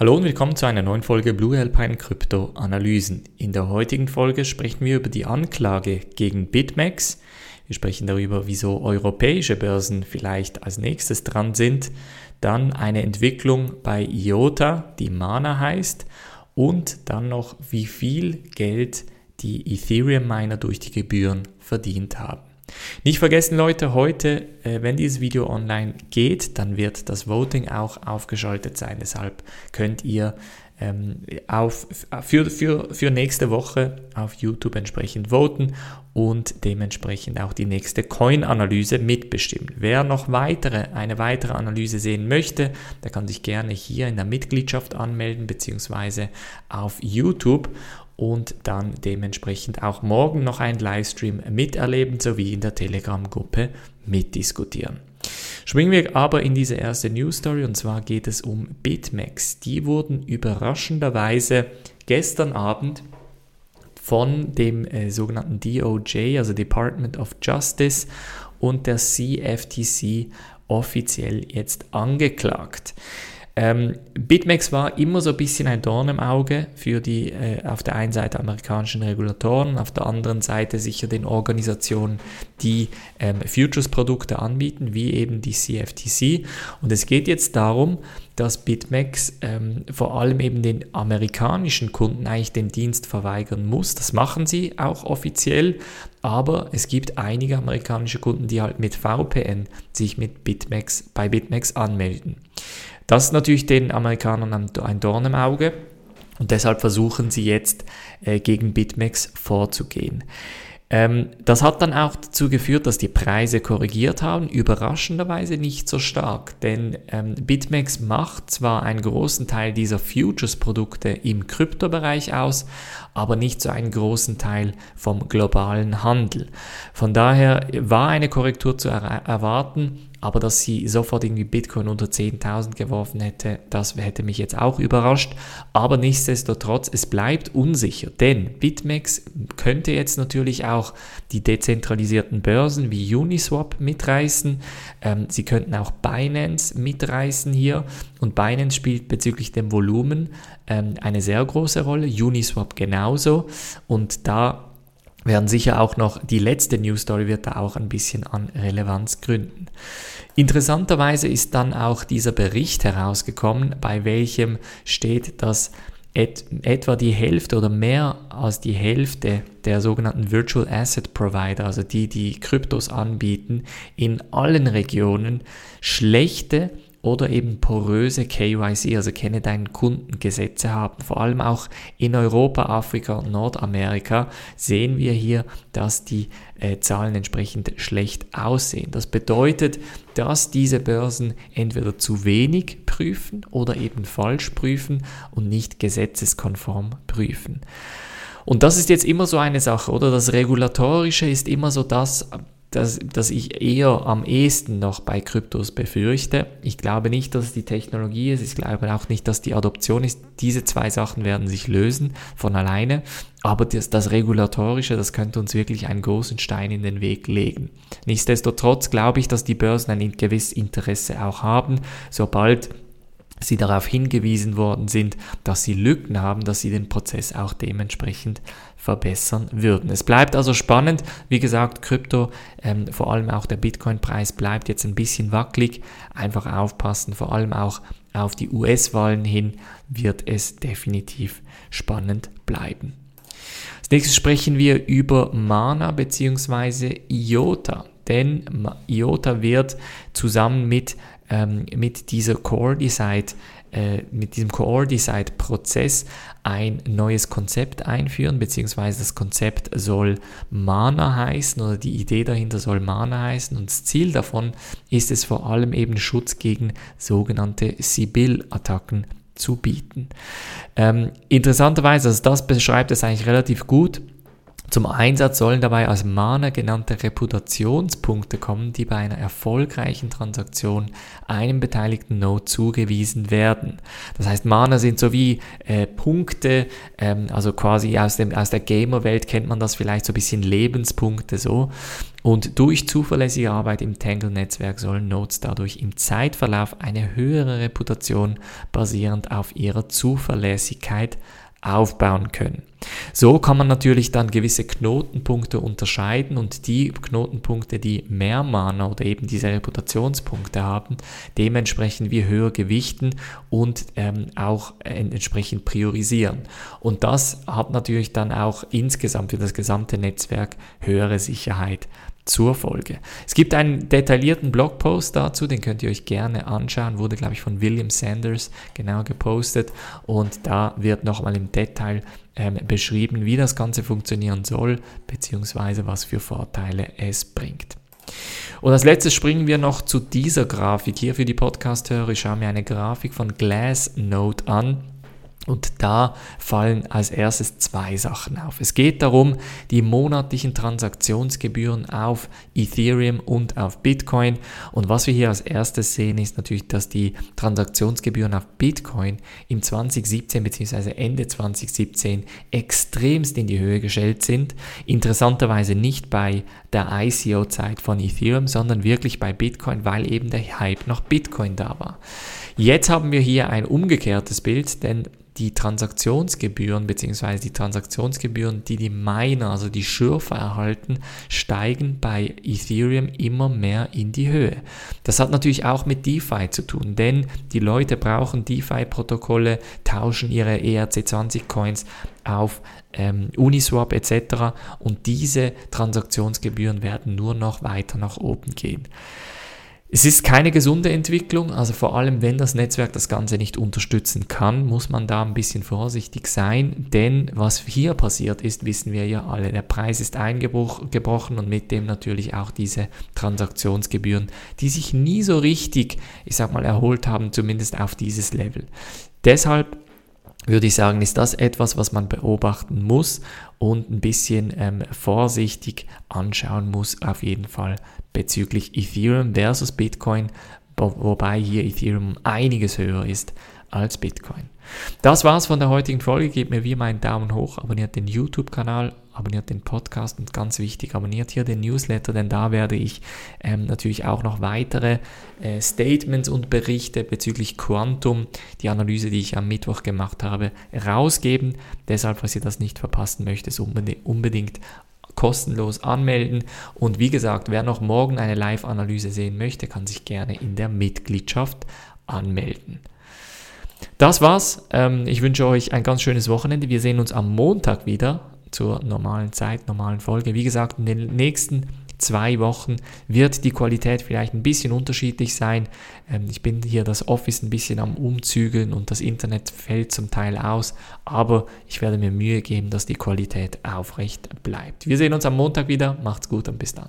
Hallo und willkommen zu einer neuen Folge Blue Alpine Krypto Analysen. In der heutigen Folge sprechen wir über die Anklage gegen BitMEX. Wir sprechen darüber, wieso europäische Börsen vielleicht als nächstes dran sind. Dann eine Entwicklung bei IOTA, die Mana heißt. Und dann noch, wie viel Geld die Ethereum-Miner durch die Gebühren verdient haben. Nicht vergessen Leute, heute, äh, wenn dieses Video online geht, dann wird das Voting auch aufgeschaltet sein. Deshalb könnt ihr ähm, auf, für, für, für nächste Woche auf YouTube entsprechend voten und dementsprechend auch die nächste Coin-Analyse mitbestimmen. Wer noch weitere, eine weitere Analyse sehen möchte, der kann sich gerne hier in der Mitgliedschaft anmelden beziehungsweise auf YouTube und dann dementsprechend auch morgen noch einen Livestream miterleben sowie in der Telegram-Gruppe mitdiskutieren. Schwingen wir aber in diese erste News Story und zwar geht es um BitMEX. Die wurden überraschenderweise gestern Abend von dem äh, sogenannten DOJ, also Department of Justice und der CFTC offiziell jetzt angeklagt. Ähm, BitMEX war immer so ein bisschen ein Dorn im Auge für die äh, auf der einen Seite amerikanischen Regulatoren, auf der anderen Seite sicher den Organisationen, die ähm, Futures-Produkte anbieten, wie eben die CFTC. Und es geht jetzt darum, dass BitMEX ähm, vor allem eben den amerikanischen Kunden eigentlich den Dienst verweigern muss. Das machen sie auch offiziell, aber es gibt einige amerikanische Kunden, die halt mit VPN sich mit BitMEX bei BitMEX anmelden. Das ist natürlich den Amerikanern ein Dorn im Auge und deshalb versuchen sie jetzt äh, gegen BitMEX vorzugehen. Ähm, das hat dann auch dazu geführt, dass die Preise korrigiert haben, überraschenderweise nicht so stark, denn ähm, BitMEX macht zwar einen großen Teil dieser Futures-Produkte im Kryptobereich aus, aber nicht so einen großen Teil vom globalen Handel. Von daher war eine Korrektur zu er erwarten, aber dass sie sofort irgendwie Bitcoin unter 10.000 geworfen hätte, das hätte mich jetzt auch überrascht. Aber nichtsdestotrotz, es bleibt unsicher, denn BitMEX könnte jetzt natürlich auch die dezentralisierten Börsen wie Uniswap mitreißen. Ähm, sie könnten auch Binance mitreißen hier und Binance spielt bezüglich dem Volumen ähm, eine sehr große Rolle, Uniswap genauso und da werden sicher auch noch, die letzte News Story wird da auch ein bisschen an Relevanz gründen. Interessanterweise ist dann auch dieser Bericht herausgekommen, bei welchem steht, dass et, etwa die Hälfte oder mehr als die Hälfte der sogenannten Virtual Asset Provider, also die, die Kryptos anbieten, in allen Regionen schlechte oder eben poröse KYC, also kenne deinen Kundengesetze haben. Vor allem auch in Europa, Afrika und Nordamerika sehen wir hier, dass die äh, Zahlen entsprechend schlecht aussehen. Das bedeutet, dass diese Börsen entweder zu wenig prüfen oder eben falsch prüfen und nicht gesetzeskonform prüfen. Und das ist jetzt immer so eine Sache, oder? Das Regulatorische ist immer so das, das, das ich eher am ehesten noch bei Kryptos befürchte. Ich glaube nicht, dass es die Technologie ist. Ich glaube auch nicht, dass die Adoption ist. Diese zwei Sachen werden sich lösen von alleine. Aber das, das Regulatorische, das könnte uns wirklich einen großen Stein in den Weg legen. Nichtsdestotrotz glaube ich, dass die Börsen ein gewisses Interesse auch haben, sobald sie darauf hingewiesen worden sind, dass sie Lücken haben, dass sie den Prozess auch dementsprechend verbessern würden. Es bleibt also spannend. Wie gesagt, Krypto, ähm, vor allem auch der Bitcoin-Preis bleibt jetzt ein bisschen wackelig. Einfach aufpassen, vor allem auch auf die US-Wahlen hin wird es definitiv spannend bleiben. Als nächstes sprechen wir über Mana bzw. IOTA, denn IOTA wird zusammen mit ähm, mit dieser Core Decide, äh, mit diesem Core Decide Prozess ein neues Konzept einführen, beziehungsweise das Konzept soll Mana heißen oder die Idee dahinter soll Mana heißen und das Ziel davon ist es vor allem eben Schutz gegen sogenannte Sibyl-Attacken zu bieten. Ähm, interessanterweise, also das beschreibt es eigentlich relativ gut, Zum Einsatz sollen dabei als Mana genannte Reputationspunkte kommen, die bei einer erfolgreichen Transaktion einem beteiligten Node zugewiesen werden. Das heißt, Mana sind so wie äh, Punkte, ähm, also quasi aus, dem, aus der Gamer-Welt kennt man das vielleicht so ein bisschen Lebenspunkte so. Und durch zuverlässige Arbeit im Tangle-Netzwerk sollen Nodes dadurch im Zeitverlauf eine höhere Reputation basierend auf ihrer Zuverlässigkeit aufbauen können. So kann man natürlich dann gewisse Knotenpunkte unterscheiden und die Knotenpunkte, die mehr Mana oder eben diese Reputationspunkte haben, dementsprechend wie höher gewichten und ähm, auch entsprechend priorisieren. Und das hat natürlich dann auch insgesamt für das gesamte Netzwerk höhere Sicherheit zur Folge. Es gibt einen detaillierten Blogpost dazu, den könnt ihr euch gerne anschauen, wurde glaube ich von William Sanders genau gepostet und da wird nochmal im Detail ähm, beschrieben, wie das Ganze funktionieren soll, beziehungsweise was für Vorteile es bringt. Und als letztes springen wir noch zu dieser Grafik hier für die Podcast-Hörer. Ich schaue mir eine Grafik von Glassnode an. Und da fallen als erstes zwei Sachen auf. Es geht darum, die monatlichen Transaktionsgebühren auf Ethereum und auf Bitcoin. Und was wir hier als erstes sehen, ist natürlich, dass die Transaktionsgebühren auf Bitcoin im 2017 bzw. Ende 2017 extremst in die Höhe gestellt sind. Interessanterweise nicht bei der ICO-Zeit von Ethereum, sondern wirklich bei Bitcoin, weil eben der Hype nach Bitcoin da war. Jetzt haben wir hier ein umgekehrtes Bild, denn die Transaktionsgebühren bzw. die Transaktionsgebühren, die die Miner, also die Schürfer erhalten, steigen bei Ethereum immer mehr in die Höhe. Das hat natürlich auch mit DeFi zu tun, denn die Leute brauchen DeFi-Protokolle, tauschen ihre ERC20-Coins auf ähm, Uniswap etc. Und diese Transaktionsgebühren werden nur noch weiter nach oben gehen. Es ist keine gesunde Entwicklung, also vor allem wenn das Netzwerk das Ganze nicht unterstützen kann, muss man da ein bisschen vorsichtig sein, denn was hier passiert ist, wissen wir ja alle. Der Preis ist eingebrochen und mit dem natürlich auch diese Transaktionsgebühren, die sich nie so richtig, ich sag mal, erholt haben, zumindest auf dieses Level. Deshalb würde ich sagen, ist das etwas, was man beobachten muss und ein bisschen ähm, vorsichtig anschauen muss, auf jeden Fall bezüglich Ethereum versus Bitcoin, wobei hier Ethereum einiges höher ist als Bitcoin. Das war's von der heutigen Folge. Gebt mir wie mal einen Daumen hoch, abonniert den YouTube-Kanal, abonniert den Podcast und ganz wichtig, abonniert hier den Newsletter, denn da werde ich ähm, natürlich auch noch weitere äh, Statements und Berichte bezüglich Quantum, die Analyse, die ich am Mittwoch gemacht habe, rausgeben. Deshalb, falls ihr das nicht verpassen möchtet, unbedingt kostenlos anmelden. Und wie gesagt, wer noch morgen eine Live-Analyse sehen möchte, kann sich gerne in der Mitgliedschaft anmelden. Das war's. Ähm, ich wünsche euch ein ganz schönes Wochenende. Wir sehen uns am Montag wieder zur normalen Zeit, normalen Folge. Wie gesagt, in den nächsten zwei Wochen wird die Qualität vielleicht ein bisschen unterschiedlich sein. Ähm, ich bin hier das Office ein bisschen am Umzügeln und das Internet fällt zum Teil aus, aber ich werde mir Mühe geben, dass die Qualität aufrecht bleibt. Wir sehen uns am Montag wieder. Macht's gut und bis dann.